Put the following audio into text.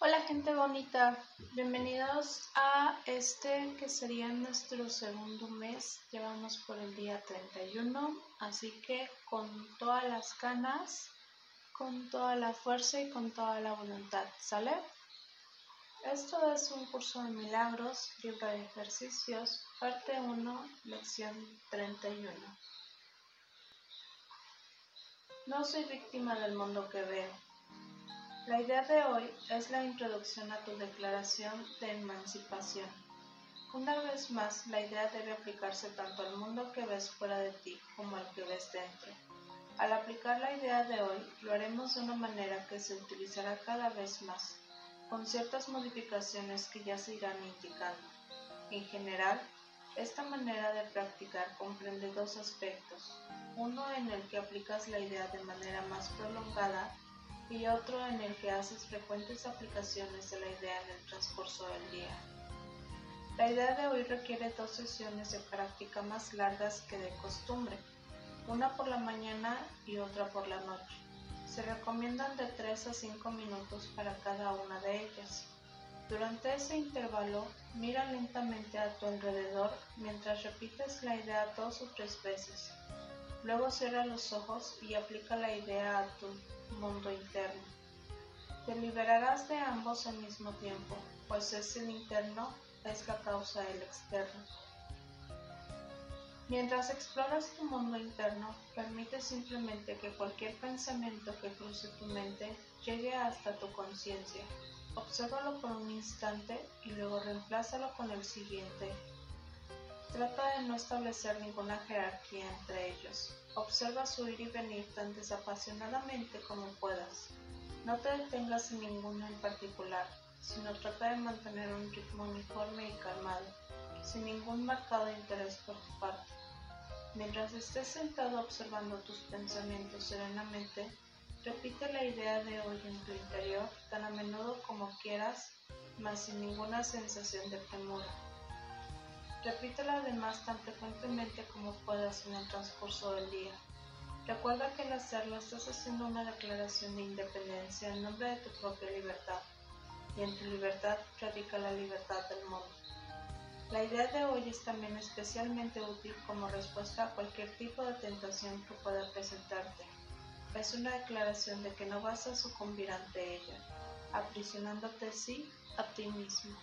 Hola gente bonita, bienvenidos a este que sería nuestro segundo mes, llevamos por el día 31, así que con todas las ganas, con toda la fuerza y con toda la voluntad, ¿sale? Esto es un curso de milagros, libro de ejercicios, parte 1, lección 31. No soy víctima del mundo que veo la idea de hoy es la introducción a tu declaración de emancipación. Una vez más, la idea debe aplicarse tanto al mundo que ves fuera de ti como al que ves dentro. Al aplicar la idea de hoy, lo haremos de una manera que se utilizará cada vez más, con ciertas modificaciones que ya se irán indicando. En general, esta manera de practicar comprende dos aspectos, uno en el que aplicas la idea de manera más prolongada y otro en el que haces frecuentes aplicaciones de la idea en el transcurso del día. La idea de hoy requiere dos sesiones de práctica más largas que de costumbre, una por la mañana y otra por la noche. Se recomiendan de 3 a 5 minutos para cada una de ellas. Durante ese intervalo, mira lentamente a tu alrededor mientras repites la idea dos o tres veces. Luego cierra los ojos y aplica la idea a tu mundo interno. Te liberarás de ambos al mismo tiempo, pues ese interno es la causa del externo. Mientras exploras tu mundo interno, permite simplemente que cualquier pensamiento que cruce tu mente llegue hasta tu conciencia. Obsérvalo por un instante y luego reemplázalo con el siguiente. Trata de no establecer ninguna jerarquía entre ellos. Observa su ir y venir tan desapasionadamente como puedas. No te detengas en ninguno en particular, sino trata de mantener un ritmo uniforme y calmado, sin ningún marcado interés por tu parte. Mientras estés sentado observando tus pensamientos serenamente, repite la idea de hoy en tu interior tan a menudo como quieras, mas sin ninguna sensación de premura. Repítela además tan frecuentemente como puedas en el transcurso del día. Recuerda que al hacerlo estás haciendo una declaración de independencia en nombre de tu propia libertad, y en tu libertad radica la libertad del mundo. La idea de hoy es también especialmente útil como respuesta a cualquier tipo de tentación que pueda presentarte. Es una declaración de que no vas a sucumbir ante ella, aprisionándote sí a ti mismo.